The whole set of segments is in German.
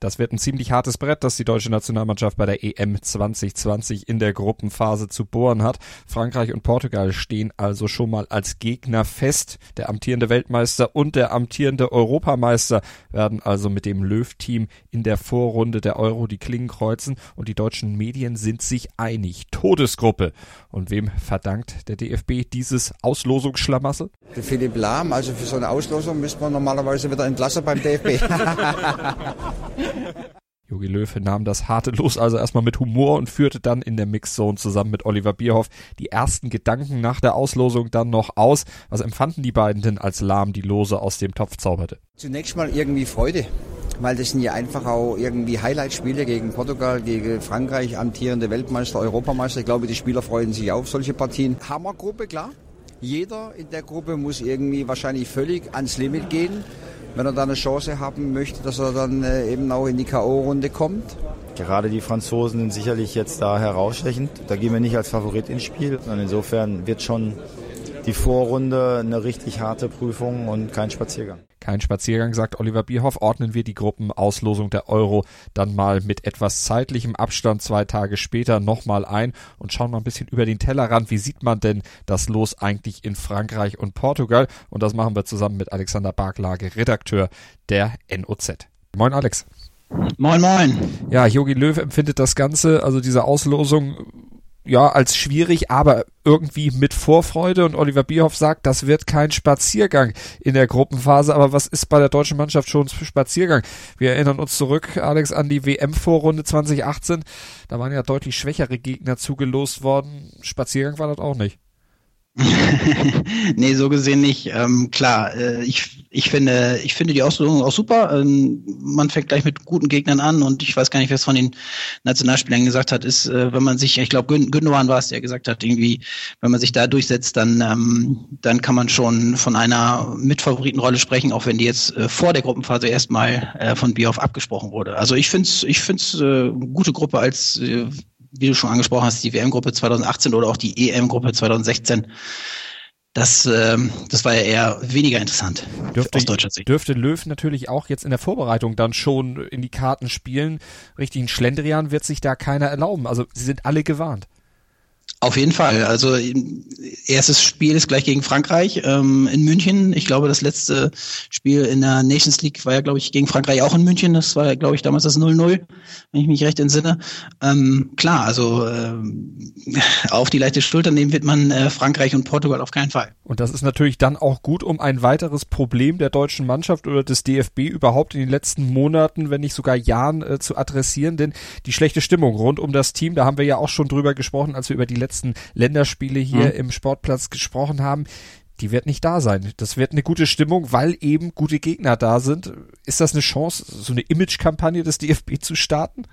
Das wird ein ziemlich hartes Brett, das die deutsche Nationalmannschaft bei der EM 2020 in der Gruppenphase zu bohren hat. Frankreich und Portugal stehen also schon mal als Gegner fest. Der amtierende Weltmeister und der amtierende Europameister werden also mit dem Löw-Team in der Vorrunde der Euro die Klingen kreuzen und die deutschen Medien sind sich einig. Todesgruppe. Und wem verdankt der DFB dieses Auslosungsschlamassel? Für Philipp Lahm, also für so eine Auslosung müsste man normalerweise wieder entlassen beim DFB. Jogi Löw nahm das harte Los also erstmal mit Humor und führte dann in der Mixzone zusammen mit Oliver Bierhoff die ersten Gedanken nach der Auslosung dann noch aus. Was empfanden die beiden denn, als Lahm die Lose aus dem Topf zauberte? Zunächst mal irgendwie Freude, weil das sind ja einfach auch irgendwie Highlight-Spiele gegen Portugal, gegen Frankreich, amtierende Weltmeister, Europameister. Ich glaube, die Spieler freuen sich auf solche Partien. Hammergruppe, klar. Jeder in der Gruppe muss irgendwie wahrscheinlich völlig ans Limit gehen wenn er da eine Chance haben möchte, dass er dann äh, eben auch in die K.O.-Runde kommt. Gerade die Franzosen sind sicherlich jetzt da herausstechend. Da gehen wir nicht als Favorit ins Spiel. Und insofern wird schon die Vorrunde eine richtig harte Prüfung und kein Spaziergang. Kein Spaziergang, sagt Oliver Bierhoff, ordnen wir die Gruppenauslosung der Euro dann mal mit etwas zeitlichem Abstand zwei Tage später nochmal ein und schauen mal ein bisschen über den Tellerrand. Wie sieht man denn das Los eigentlich in Frankreich und Portugal? Und das machen wir zusammen mit Alexander Barklage, Redakteur der NOZ. Moin Alex. Moin, moin. Ja, Jogi Löw empfindet das Ganze, also diese Auslosung ja, als schwierig, aber irgendwie mit Vorfreude. Und Oliver Bierhoff sagt, das wird kein Spaziergang in der Gruppenphase. Aber was ist bei der deutschen Mannschaft schon Spaziergang? Wir erinnern uns zurück, Alex, an die WM-Vorrunde 2018. Da waren ja deutlich schwächere Gegner zugelost worden. Spaziergang war das auch nicht. nee, so gesehen nicht. Ähm, klar, äh, ich, ich, finde, ich finde die Auslosung auch super. Ähm, man fängt gleich mit guten Gegnern an und ich weiß gar nicht, wer es von den Nationalspielern gesagt hat, ist, äh, wenn man sich, ich glaube, Gün Gündogan war es, der gesagt hat, irgendwie, wenn man sich da durchsetzt, dann, ähm, dann kann man schon von einer Mitfavoritenrolle sprechen, auch wenn die jetzt äh, vor der Gruppenphase erstmal äh, von Bierhoff abgesprochen wurde. Also ich finde es ich find's, äh, gute Gruppe als äh, wie du schon angesprochen hast, die WM-Gruppe 2018 oder auch die EM-Gruppe 2016. Das, ähm, das war ja eher weniger interessant dürfte, aus deutscher Sicht. Dürfte Löw natürlich auch jetzt in der Vorbereitung dann schon in die Karten spielen. Richtigen Schlendrian wird sich da keiner erlauben. Also sie sind alle gewarnt. Auf jeden Fall. Also erstes Spiel ist gleich gegen Frankreich ähm, in München. Ich glaube, das letzte Spiel in der Nations League war ja, glaube ich, gegen Frankreich auch in München. Das war, glaube ich, damals das 0-0, wenn ich mich recht entsinne. Ähm, klar, also ähm, auf die leichte Schulter nehmen wird man äh, Frankreich und Portugal auf keinen Fall. Und das ist natürlich dann auch gut, um ein weiteres Problem der deutschen Mannschaft oder des DFB überhaupt in den letzten Monaten, wenn nicht sogar Jahren äh, zu adressieren. Denn die schlechte Stimmung rund um das Team, da haben wir ja auch schon drüber gesprochen, als wir über die letzten Länderspiele hier mhm. im Sportplatz gesprochen haben, die wird nicht da sein. Das wird eine gute Stimmung, weil eben gute Gegner da sind. Ist das eine Chance, so eine Image-Kampagne des DFB zu starten?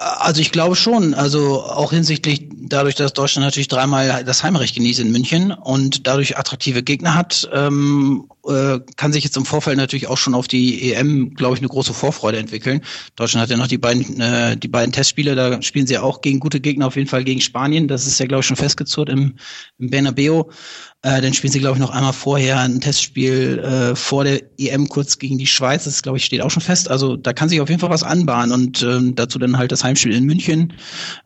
Also ich glaube schon, also auch hinsichtlich dadurch, dass Deutschland natürlich dreimal das Heimrecht genießt in München und dadurch attraktive Gegner hat, ähm, äh, kann sich jetzt im Vorfeld natürlich auch schon auf die EM, glaube ich, eine große Vorfreude entwickeln. Deutschland hat ja noch die beiden, äh, die beiden Testspiele, da spielen sie auch gegen gute Gegner, auf jeden Fall gegen Spanien. Das ist ja, glaube ich, schon festgezurrt im, im Bernabeu. Äh, dann spielen sie, glaube ich, noch einmal vorher ein Testspiel äh, vor der EM kurz gegen die Schweiz. Das, glaube ich, steht auch schon fest. Also da kann sich auf jeden Fall was anbahnen und ähm, dazu dann halt das Heimspiel in München.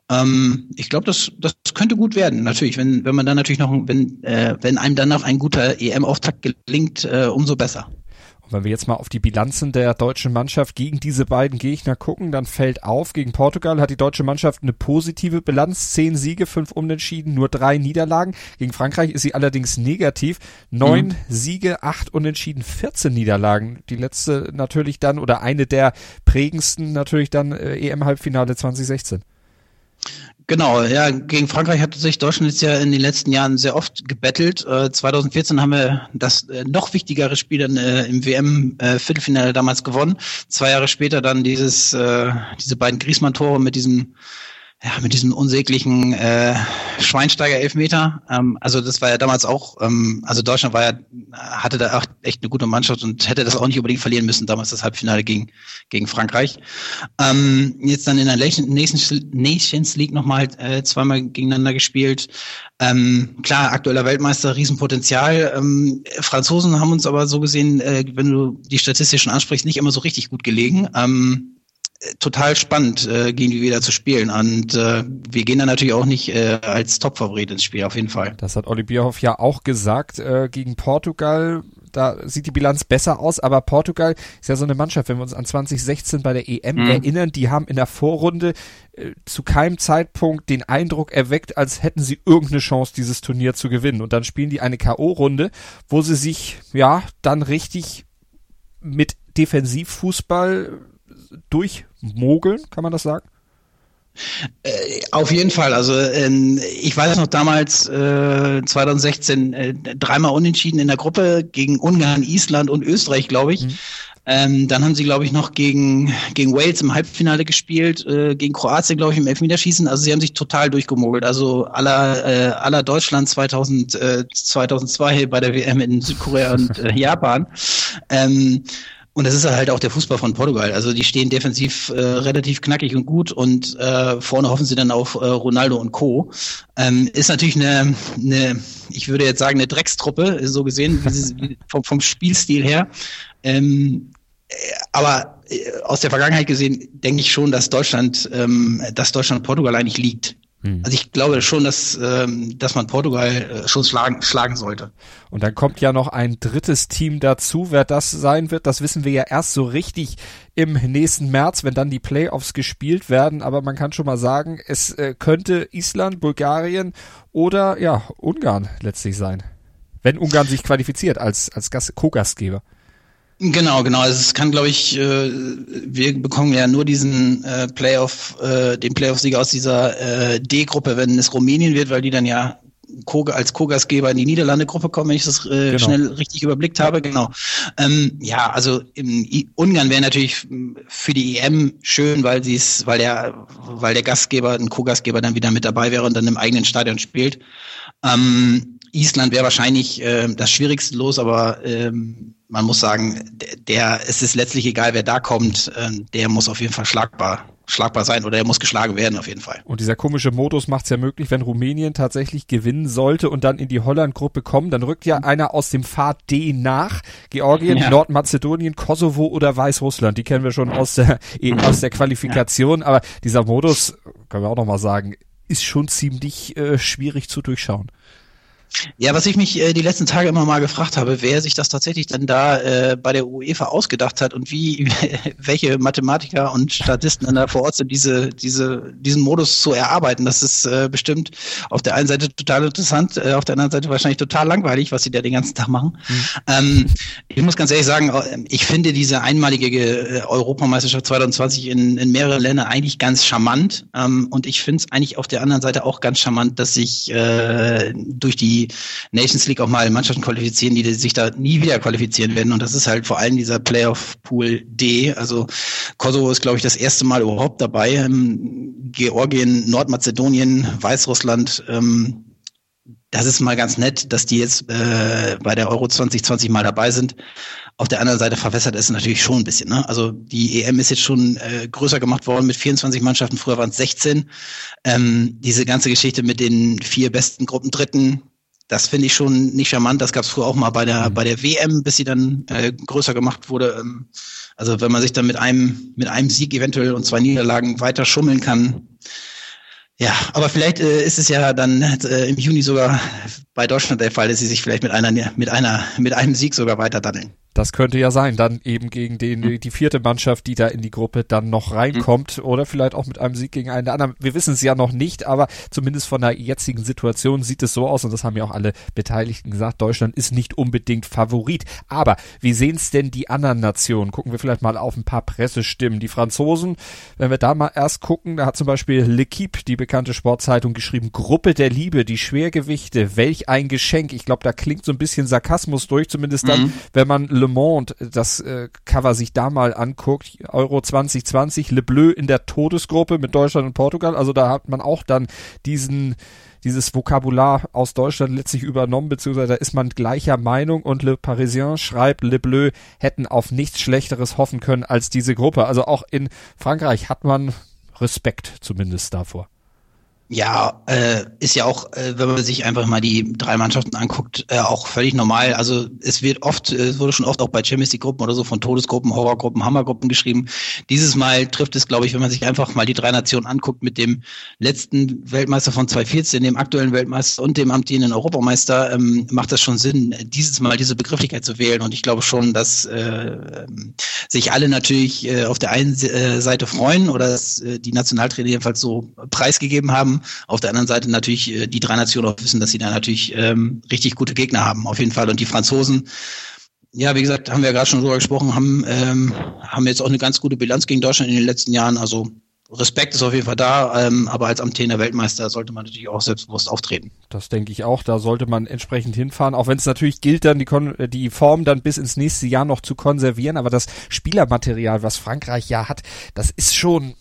Ähm, ich glaube, das, das könnte gut werden. Natürlich, wenn, wenn man dann natürlich noch, wenn, äh, wenn einem dann noch ein guter EM-Auftakt gelingt, äh, umso besser. Wenn wir jetzt mal auf die Bilanzen der deutschen Mannschaft gegen diese beiden Gegner gucken, dann fällt auf, gegen Portugal hat die deutsche Mannschaft eine positive Bilanz. Zehn Siege, fünf Unentschieden, nur drei Niederlagen. Gegen Frankreich ist sie allerdings negativ. Neun mhm. Siege, acht Unentschieden, 14 Niederlagen. Die letzte natürlich dann oder eine der prägendsten natürlich dann äh, EM-Halbfinale 2016. Genau, ja, gegen Frankreich hat sich Deutschland jetzt ja in den letzten Jahren sehr oft gebettelt. Äh, 2014 haben wir das äh, noch wichtigere Spiel dann äh, im WM-Viertelfinale äh, damals gewonnen. Zwei Jahre später dann dieses, äh, diese beiden Griesmann-Tore mit diesem ja, mit diesem unsäglichen äh, Schweinsteiger-Elfmeter. Ähm, also das war ja damals auch, ähm, also Deutschland war ja, hatte da auch echt eine gute Mannschaft und hätte das auch nicht unbedingt verlieren müssen, damals das Halbfinale gegen, gegen Frankreich. Ähm, jetzt dann in der Nations League nochmal äh, zweimal gegeneinander gespielt. Ähm, klar, aktueller Weltmeister, Riesenpotenzial. Ähm, Franzosen haben uns aber so gesehen, äh, wenn du die statistischen ansprichst, nicht immer so richtig gut gelegen. Ähm, total spannend, äh, gegen die wieder zu spielen. Und äh, wir gehen da natürlich auch nicht äh, als Topfavorit ins Spiel, auf jeden Fall. Das hat Olli Bierhoff ja auch gesagt äh, gegen Portugal. Da sieht die Bilanz besser aus, aber Portugal ist ja so eine Mannschaft, wenn wir uns an 2016 bei der EM mhm. erinnern, die haben in der Vorrunde äh, zu keinem Zeitpunkt den Eindruck erweckt, als hätten sie irgendeine Chance, dieses Turnier zu gewinnen. Und dann spielen die eine K.O.-Runde, wo sie sich, ja, dann richtig mit Defensivfußball durchmogeln, kann man das sagen? Äh, auf jeden Fall. Also äh, ich weiß noch damals äh, 2016 äh, dreimal unentschieden in der Gruppe gegen Ungarn, Island und Österreich, glaube ich. Mhm. Ähm, dann haben sie, glaube ich, noch gegen, gegen Wales im Halbfinale gespielt, äh, gegen Kroatien, glaube ich, im Elfmeterschießen. Also sie haben sich total durchgemogelt. Also aller, äh, aller Deutschland 2000, äh, 2002 bei der WM in Südkorea und äh, Japan. Ähm, und das ist halt auch der Fußball von Portugal. Also die stehen defensiv äh, relativ knackig und gut und äh, vorne hoffen sie dann auf äh, Ronaldo und Co. Ähm, ist natürlich eine, eine, ich würde jetzt sagen, eine Dreckstruppe, so gesehen, sie, vom, vom Spielstil her. Ähm, äh, aber äh, aus der Vergangenheit gesehen denke ich schon, dass Deutschland, ähm, dass Deutschland Portugal eigentlich liegt. Hm. Also ich glaube schon, dass, ähm, dass man Portugal äh, schon schlagen, schlagen sollte. Und dann kommt ja noch ein drittes Team dazu. Wer das sein wird, das wissen wir ja erst so richtig im nächsten März, wenn dann die Playoffs gespielt werden. Aber man kann schon mal sagen, es äh, könnte Island, Bulgarien oder ja, Ungarn letztlich sein. Wenn Ungarn sich qualifiziert als, als Co-Gastgeber. Genau, genau. Also es kann, glaube ich, äh, wir bekommen ja nur diesen äh, Playoff, äh, den Playoff-Sieger aus dieser äh, D-Gruppe, wenn es Rumänien wird, weil die dann ja als Co-Gastgeber in die Niederlande-Gruppe kommen, wenn ich das äh, genau. schnell richtig überblickt habe. Genau. Ähm, ja, also Ungarn wäre natürlich für die EM schön, weil sie es, weil der, weil der Gastgeber, ein Co-Gastgeber dann wieder mit dabei wäre und dann im eigenen Stadion spielt. Ähm, Island wäre wahrscheinlich äh, das schwierigste Los, aber ähm, man muss sagen, der, der, es ist letztlich egal, wer da kommt, äh, der muss auf jeden Fall schlagbar schlagbar sein oder er muss geschlagen werden auf jeden Fall. Und dieser komische Modus macht es ja möglich, wenn Rumänien tatsächlich gewinnen sollte und dann in die Holland-Gruppe kommen, dann rückt ja einer aus dem Pfad D nach. Georgien, ja. Nordmazedonien, Kosovo oder Weißrussland. Die kennen wir schon aus der, aus der Qualifikation, ja. aber dieser Modus, können wir auch nochmal sagen, ist schon ziemlich äh, schwierig zu durchschauen. Ja, was ich mich äh, die letzten Tage immer mal gefragt habe, wer sich das tatsächlich dann da äh, bei der UEFA ausgedacht hat und wie welche Mathematiker und Statisten dann da vor Ort sind, diese, diese, diesen Modus zu erarbeiten. Das ist äh, bestimmt auf der einen Seite total interessant, äh, auf der anderen Seite wahrscheinlich total langweilig, was sie da den ganzen Tag machen. Mhm. Ähm, ich muss ganz ehrlich sagen, äh, ich finde diese einmalige äh, Europameisterschaft 2020 in, in mehreren Ländern eigentlich ganz charmant. Ähm, und ich finde es eigentlich auf der anderen Seite auch ganz charmant, dass sich äh, durch die Nations League auch mal Mannschaften qualifizieren, die sich da nie wieder qualifizieren werden. Und das ist halt vor allem dieser Playoff Pool D. Also Kosovo ist, glaube ich, das erste Mal überhaupt dabei. Ähm, Georgien, Nordmazedonien, Weißrussland. Ähm, das ist mal ganz nett, dass die jetzt äh, bei der Euro 2020 mal dabei sind. Auf der anderen Seite verwässert es natürlich schon ein bisschen. Ne? Also die EM ist jetzt schon äh, größer gemacht worden mit 24 Mannschaften, früher waren es 16. Ähm, diese ganze Geschichte mit den vier besten Gruppen Dritten, das finde ich schon nicht charmant. Das gab es früher auch mal bei der, mhm. bei der WM, bis sie dann äh, größer gemacht wurde. Ähm, also wenn man sich dann mit einem, mit einem Sieg eventuell und zwei Niederlagen weiter schummeln kann. Ja, aber vielleicht äh, ist es ja dann äh, im Juni sogar bei Deutschland der Fall, dass sie sich vielleicht mit einer, mit einer, mit einem Sieg sogar weiter daddeln. Das könnte ja sein, dann eben gegen den, mhm. die vierte Mannschaft, die da in die Gruppe dann noch reinkommt mhm. oder vielleicht auch mit einem Sieg gegen einen der anderen. Wir wissen es ja noch nicht, aber zumindest von der jetzigen Situation sieht es so aus und das haben ja auch alle Beteiligten gesagt, Deutschland ist nicht unbedingt Favorit. Aber wie sehen es denn die anderen Nationen? Gucken wir vielleicht mal auf ein paar Pressestimmen. Die Franzosen, wenn wir da mal erst gucken, da hat zum Beispiel L'Equipe, die bekannte Sportzeitung, geschrieben, Gruppe der Liebe, die Schwergewichte, welch ein Geschenk. Ich glaube, da klingt so ein bisschen Sarkasmus durch, zumindest dann, mhm. wenn man Le Monde, das äh, Cover sich da mal anguckt. Euro 2020, Le Bleu in der Todesgruppe mit Deutschland und Portugal. Also da hat man auch dann diesen dieses Vokabular aus Deutschland letztlich übernommen, beziehungsweise da ist man gleicher Meinung und Le Parisien schreibt, Le Bleu hätten auf nichts Schlechteres hoffen können als diese Gruppe. Also auch in Frankreich hat man Respekt zumindest davor. Ja, äh, ist ja auch, äh, wenn man sich einfach mal die drei Mannschaften anguckt, äh, auch völlig normal. Also es wird oft, äh, es wurde schon oft auch bei Champions League Gruppen oder so von Todesgruppen, Horrorgruppen, Hammergruppen geschrieben. Dieses Mal trifft es, glaube ich, wenn man sich einfach mal die drei Nationen anguckt mit dem letzten Weltmeister von 2014, dem aktuellen Weltmeister und dem amtierenden Europameister, ähm, macht das schon Sinn, dieses Mal diese Begrifflichkeit zu wählen. Und ich glaube schon, dass äh, sich alle natürlich äh, auf der einen äh, Seite freuen oder dass äh, die Nationaltrainer jedenfalls so preisgegeben haben haben. Auf der anderen Seite natürlich äh, die drei Nationen auch wissen, dass sie da natürlich ähm, richtig gute Gegner haben, auf jeden Fall. Und die Franzosen, ja, wie gesagt, haben wir ja gerade schon drüber gesprochen, haben, ähm, haben jetzt auch eine ganz gute Bilanz gegen Deutschland in den letzten Jahren. Also Respekt ist auf jeden Fall da, ähm, aber als amtierender Weltmeister sollte man natürlich auch selbstbewusst auftreten. Das denke ich auch. Da sollte man entsprechend hinfahren, auch wenn es natürlich gilt, dann die, Kon die Form dann bis ins nächste Jahr noch zu konservieren. Aber das Spielermaterial, was Frankreich ja hat, das ist schon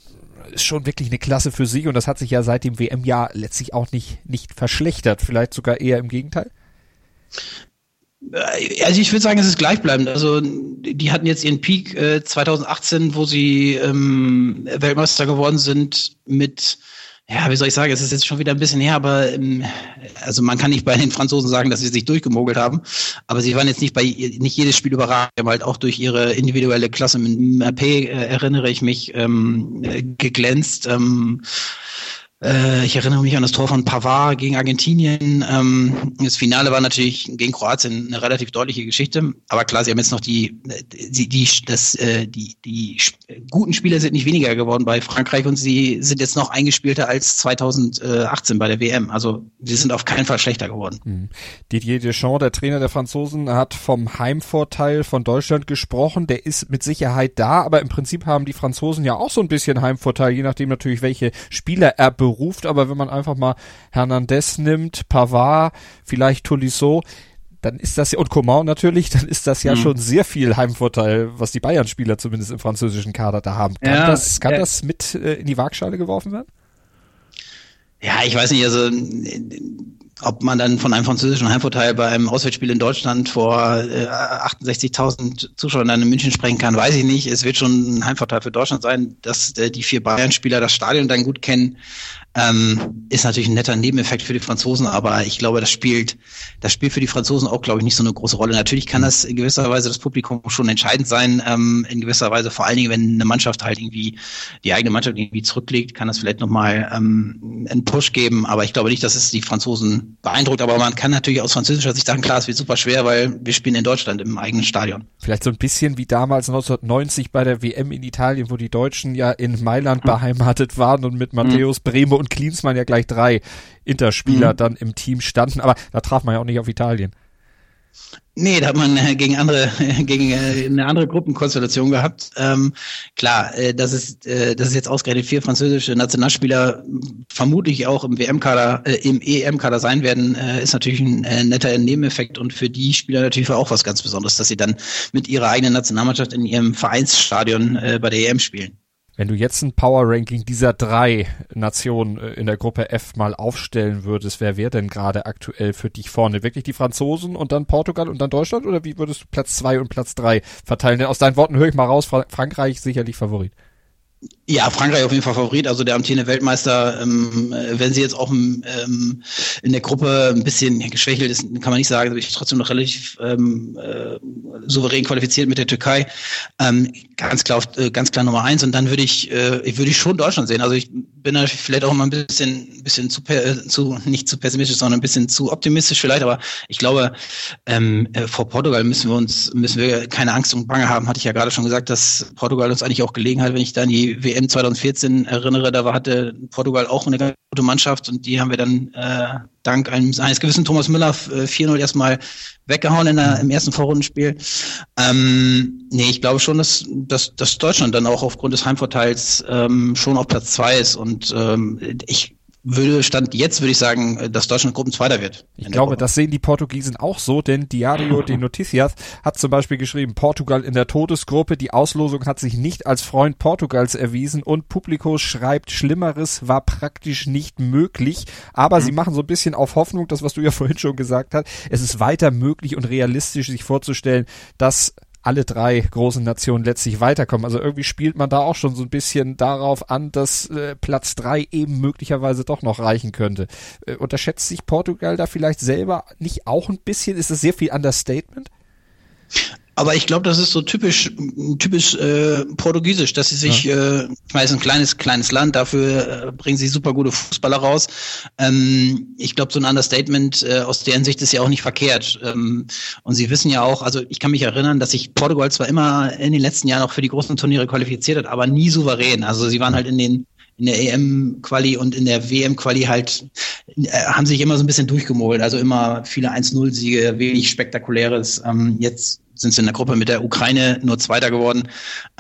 ist schon wirklich eine Klasse für sich und das hat sich ja seit dem WM-Jahr letztlich auch nicht, nicht verschlechtert, vielleicht sogar eher im Gegenteil. Äh, also ich würde sagen, es ist gleichbleibend. Also die hatten jetzt ihren Peak äh, 2018, wo sie ähm, Weltmeister geworden sind mit ja, wie soll ich sagen, es ist jetzt schon wieder ein bisschen her, aber ähm, also man kann nicht bei den Franzosen sagen, dass sie sich durchgemogelt haben, aber sie waren jetzt nicht bei nicht jedes Spiel überragend, aber halt auch durch ihre individuelle Klasse mit MAP äh, erinnere ich mich ähm, geglänzt. Ähm, äh, ich erinnere mich an das Tor von Pavard gegen Argentinien. Ähm, das Finale war natürlich gegen Kroatien eine relativ deutliche Geschichte. Aber klar, sie haben jetzt noch die, die, die, das, äh, die, die guten Spieler sind nicht weniger geworden bei Frankreich und sie sind jetzt noch eingespielter als 2018 bei der WM. Also sie sind auf keinen Fall schlechter geworden. Mhm. Didier Deschamps, der Trainer der Franzosen, hat vom Heimvorteil von Deutschland gesprochen. Der ist mit Sicherheit da, aber im Prinzip haben die Franzosen ja auch so ein bisschen Heimvorteil, je nachdem natürlich, welche Spieler er beruft ruft, aber wenn man einfach mal Hernandez nimmt, Pavard, vielleicht Tolisso, dann ist das ja, und Coman natürlich, dann ist das ja mhm. schon sehr viel Heimvorteil, was die Bayern-Spieler zumindest im französischen Kader da haben. Kann ja, das, kann ja. das mit äh, in die Waagschale geworfen werden? Ja, ich weiß nicht, also ob man dann von einem französischen Heimvorteil bei einem Auswärtsspiel in Deutschland vor äh, 68.000 Zuschauern dann in München sprechen kann, weiß ich nicht. Es wird schon ein Heimvorteil für Deutschland sein, dass äh, die vier Bayern-Spieler das Stadion dann gut kennen. Ähm, ist natürlich ein netter Nebeneffekt für die Franzosen, aber ich glaube, das spielt, das spielt für die Franzosen auch, glaube ich, nicht so eine große Rolle. Natürlich kann das in gewisser Weise das Publikum schon entscheidend sein, ähm, in gewisser Weise, vor allen Dingen, wenn eine Mannschaft halt irgendwie die eigene Mannschaft irgendwie zurücklegt, kann das vielleicht nochmal ähm, einen Push geben, aber ich glaube nicht, dass es die Franzosen beeindruckt, aber man kann natürlich aus französischer Sicht sagen, klar, es wird super schwer, weil wir spielen in Deutschland im eigenen Stadion. Vielleicht so ein bisschen wie damals 1990 bei der WM in Italien, wo die Deutschen ja in Mailand beheimatet waren und mit Matthäus mhm. Und Klinsmann ja gleich drei Interspieler mhm. dann im Team standen. Aber da traf man ja auch nicht auf Italien. Nee, da hat man äh, gegen andere, gegen äh, eine andere Gruppenkonstellation gehabt. Ähm, klar, äh, dass es, äh, dass es jetzt ausgerechnet vier französische Nationalspieler vermutlich auch im WM-Kader, äh, im EM-Kader sein werden, äh, ist natürlich ein äh, netter Nebeneffekt und für die Spieler natürlich auch was ganz Besonderes, dass sie dann mit ihrer eigenen Nationalmannschaft in ihrem Vereinsstadion äh, bei der EM spielen. Wenn du jetzt ein Power Ranking dieser drei Nationen äh, in der Gruppe F mal aufstellen würdest, wer wäre denn gerade aktuell für dich vorne? Wirklich die Franzosen und dann Portugal und dann Deutschland? Oder wie würdest du Platz zwei und Platz drei verteilen? Denn aus deinen Worten höre ich mal raus, Frankreich sicherlich Favorit. Ja, Frankreich auf jeden Fall Favorit. Also der amtierende Weltmeister, ähm, wenn sie jetzt auch ähm, in der Gruppe ein bisschen geschwächelt ist, kann man nicht sagen, aber ich trotzdem noch relativ ähm, äh, souverän qualifiziert mit der Türkei. Ähm, ganz klar, äh, ganz klar Nummer eins. Und dann würde ich, äh, würde ich schon Deutschland sehen. Also ich bin da vielleicht auch mal ein bisschen, bisschen zu, zu, nicht zu pessimistisch, sondern ein bisschen zu optimistisch vielleicht. Aber ich glaube, ähm, äh, vor Portugal müssen wir uns, müssen wir keine Angst und Bange haben. Hatte ich ja gerade schon gesagt, dass Portugal uns eigentlich auch gelegen hat, wenn ich dann die WM 2014 erinnere, da hatte Portugal auch eine ganz gute Mannschaft und die haben wir dann äh, dank eines, eines gewissen Thomas Müller äh, 4-0 erstmal weggehauen in der, im ersten Vorrundenspiel. Ähm, nee, ich glaube schon, dass, dass, dass Deutschland dann auch aufgrund des Heimvorteils ähm, schon auf Platz zwei ist und ähm, ich würde Stand jetzt, würde ich sagen, dass Deutschland Gruppenzweiter wird. Ich glaube, das sehen die Portugiesen auch so, denn Diario de Noticias hat zum Beispiel geschrieben, Portugal in der Todesgruppe, die Auslosung hat sich nicht als Freund Portugals erwiesen und Publiko schreibt, Schlimmeres war praktisch nicht möglich, aber mhm. sie machen so ein bisschen auf Hoffnung, das was du ja vorhin schon gesagt hast, es ist weiter möglich und realistisch sich vorzustellen, dass alle drei großen Nationen letztlich weiterkommen. Also irgendwie spielt man da auch schon so ein bisschen darauf an, dass äh, Platz drei eben möglicherweise doch noch reichen könnte. Äh, unterschätzt sich Portugal da vielleicht selber nicht auch ein bisschen? Ist das sehr viel Understatement? Aber ich glaube, das ist so typisch, typisch äh, portugiesisch, dass sie sich, ja. äh, ich weiß, ein kleines, kleines Land, dafür äh, bringen sie super gute Fußballer raus. Ähm, ich glaube, so ein Understatement äh, aus deren Sicht ist ja auch nicht verkehrt. Ähm, und sie wissen ja auch, also ich kann mich erinnern, dass sich Portugal zwar immer in den letzten Jahren auch für die großen Turniere qualifiziert hat, aber nie souverän. Also sie waren halt in den in der EM-Quali und in der WM-Quali halt, äh, haben sich immer so ein bisschen durchgemogelt. Also immer viele 1-0-Siege, wenig Spektakuläres. Ähm, jetzt sind sie in der Gruppe mit der Ukraine nur Zweiter geworden.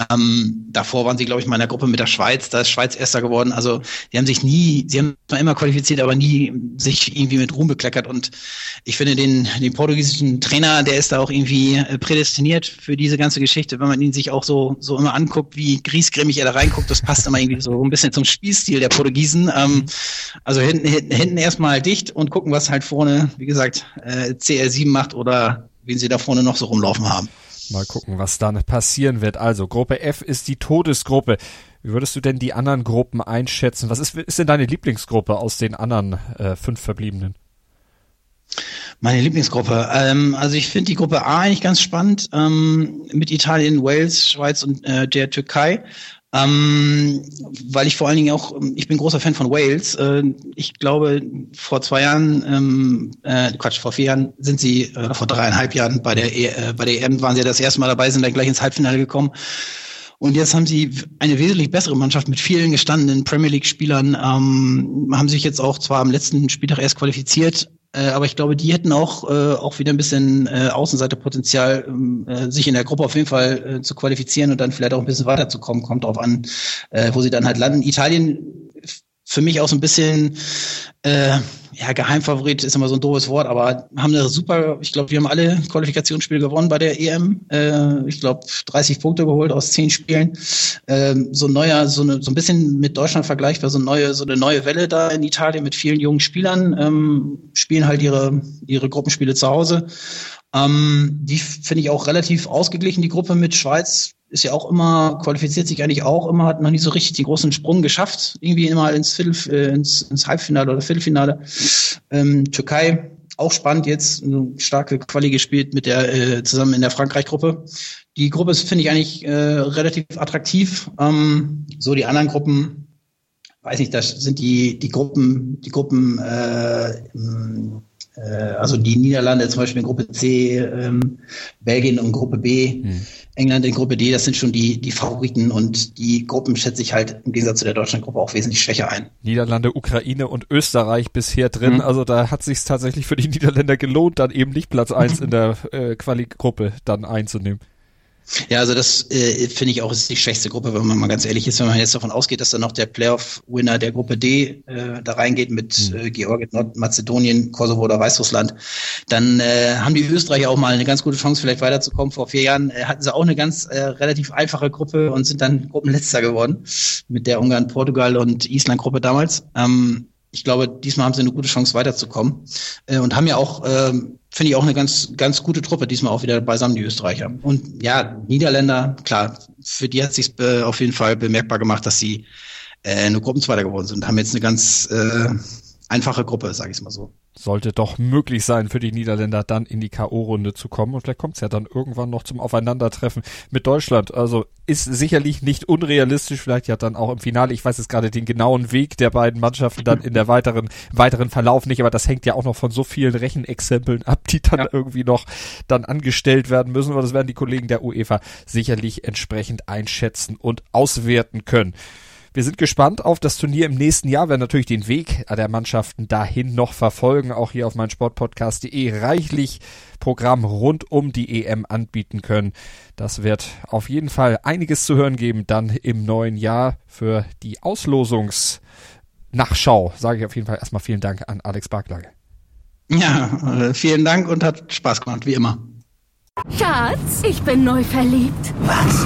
Ähm, davor waren sie, glaube ich, mal in der Gruppe mit der Schweiz. Da ist Schweiz Erster geworden. Also die haben sich nie, sie haben zwar immer qualifiziert, aber nie sich irgendwie mit Ruhm bekleckert. Und ich finde den, den portugiesischen Trainer, der ist da auch irgendwie äh, prädestiniert für diese ganze Geschichte. Wenn man ihn sich auch so, so immer anguckt, wie griesgrämig er da reinguckt, das passt immer irgendwie so ein bisschen zum Spielstil der Portugiesen. Ähm, also hinten, hinten, hinten erstmal dicht und gucken, was halt vorne, wie gesagt, äh, CR7 macht oder wen sie da vorne noch so rumlaufen haben. Mal gucken, was dann passieren wird. Also, Gruppe F ist die Todesgruppe. Wie würdest du denn die anderen Gruppen einschätzen? Was ist, ist denn deine Lieblingsgruppe aus den anderen äh, fünf Verbliebenen? Meine Lieblingsgruppe. Ähm, also ich finde die Gruppe A eigentlich ganz spannend ähm, mit Italien, Wales, Schweiz und äh, der Türkei. Ähm, weil ich vor allen Dingen auch, ich bin großer Fan von Wales. Äh, ich glaube, vor zwei Jahren, ähm, äh, Quatsch, vor vier Jahren sind sie, äh, vor dreieinhalb Jahren bei der, e äh, bei der EM waren sie ja das erste Mal dabei, sind dann gleich ins Halbfinale gekommen. Und jetzt haben sie eine wesentlich bessere Mannschaft mit vielen gestandenen Premier League-Spielern, ähm, haben sich jetzt auch zwar am letzten Spieltag erst qualifiziert, äh, aber ich glaube, die hätten auch, äh, auch wieder ein bisschen äh, Außenseiterpotenzial, ähm, äh, sich in der Gruppe auf jeden Fall äh, zu qualifizieren und dann vielleicht auch ein bisschen weiterzukommen. Kommt drauf an, äh, wo sie dann halt landen. Italien für mich auch so ein bisschen äh, ja, Geheimfavorit ist immer so ein doofes Wort, aber haben eine super, ich glaube, wir haben alle Qualifikationsspiele gewonnen bei der EM. Äh, ich glaube, 30 Punkte geholt aus 10 Spielen. Ähm, so ein neuer, so, eine, so ein bisschen mit Deutschland vergleichbar, so, eine neue, so eine neue Welle da in Italien mit vielen jungen Spielern, ähm, spielen halt ihre, ihre Gruppenspiele zu Hause. Ähm, die finde ich auch relativ ausgeglichen, die Gruppe mit Schweiz ist ja auch immer, qualifiziert sich eigentlich auch immer, hat noch nicht so richtig den großen Sprung geschafft, irgendwie immer ins, Viertel, äh, ins, ins Halbfinale oder Viertelfinale. Ähm, Türkei, auch spannend jetzt, eine starke Quali gespielt mit der, äh, zusammen in der Frankreich-Gruppe. Die Gruppe ist, finde ich, eigentlich äh, relativ attraktiv. Ähm, so die anderen Gruppen, weiß nicht, das sind die, die Gruppen, die Gruppen, äh, also die Niederlande zum Beispiel in Gruppe C, ähm, Belgien und Gruppe B. Hm England in Gruppe D, das sind schon die, die Favoriten und die Gruppen schätze ich halt im Gegensatz zu der Deutschlandgruppe auch wesentlich schwächer ein. Niederlande, Ukraine und Österreich bisher drin. Mhm. Also da hat sich tatsächlich für die Niederländer gelohnt, dann eben nicht Platz eins in der äh, Quali-Gruppe dann einzunehmen. Ja, also das äh, finde ich auch ist die schwächste Gruppe, wenn man mal ganz ehrlich ist, wenn man jetzt davon ausgeht, dass dann noch der Playoff-Winner der Gruppe D äh, da reingeht mit mhm. äh, Georgien, Nordmazedonien, Kosovo oder Weißrussland, dann äh, haben die Österreicher auch mal eine ganz gute Chance, vielleicht weiterzukommen. Vor vier Jahren äh, hatten sie auch eine ganz äh, relativ einfache Gruppe und sind dann Gruppenletzter geworden mit der Ungarn, Portugal und Island-Gruppe damals. Ähm, ich glaube, diesmal haben sie eine gute Chance weiterzukommen äh, und haben ja auch, äh, finde ich auch eine ganz ganz gute Truppe diesmal auch wieder beisammen die Österreicher. Und ja Niederländer klar, für die hat sich äh, auf jeden Fall bemerkbar gemacht, dass sie äh, nur Gruppenzweiter geworden sind, haben jetzt eine ganz äh, einfache Gruppe, sage ich mal so sollte doch möglich sein für die Niederländer dann in die K.O.-Runde zu kommen. Und vielleicht kommt es ja dann irgendwann noch zum Aufeinandertreffen mit Deutschland. Also ist sicherlich nicht unrealistisch, vielleicht ja dann auch im Finale. Ich weiß jetzt gerade den genauen Weg der beiden Mannschaften dann in der weiteren, weiteren Verlauf nicht, aber das hängt ja auch noch von so vielen Rechenexempeln ab, die dann ja. irgendwie noch dann angestellt werden müssen. Aber das werden die Kollegen der UEFA sicherlich entsprechend einschätzen und auswerten können. Wir sind gespannt auf das Turnier im nächsten Jahr, werden natürlich den Weg der Mannschaften dahin noch verfolgen, auch hier auf meinsportpodcast.de reichlich Programm rund um die EM anbieten können. Das wird auf jeden Fall einiges zu hören geben dann im neuen Jahr für die Auslosungs Nachschau sage ich auf jeden Fall erstmal vielen Dank an Alex Barklage. Ja, äh, vielen Dank und hat Spaß gemacht, wie immer. Schatz, ich bin neu verliebt. Was?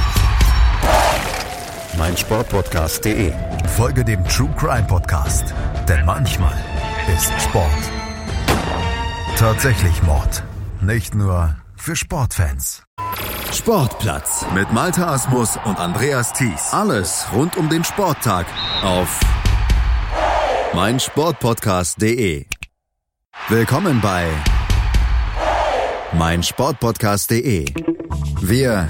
meinsportpodcast.de. Folge dem True Crime Podcast, denn manchmal ist Sport tatsächlich Mord. Nicht nur für Sportfans. Sportplatz mit Malte Asmus und Andreas Thies. Alles rund um den Sporttag auf meinsportpodcast.de. Willkommen bei meinsportpodcast.de. Wir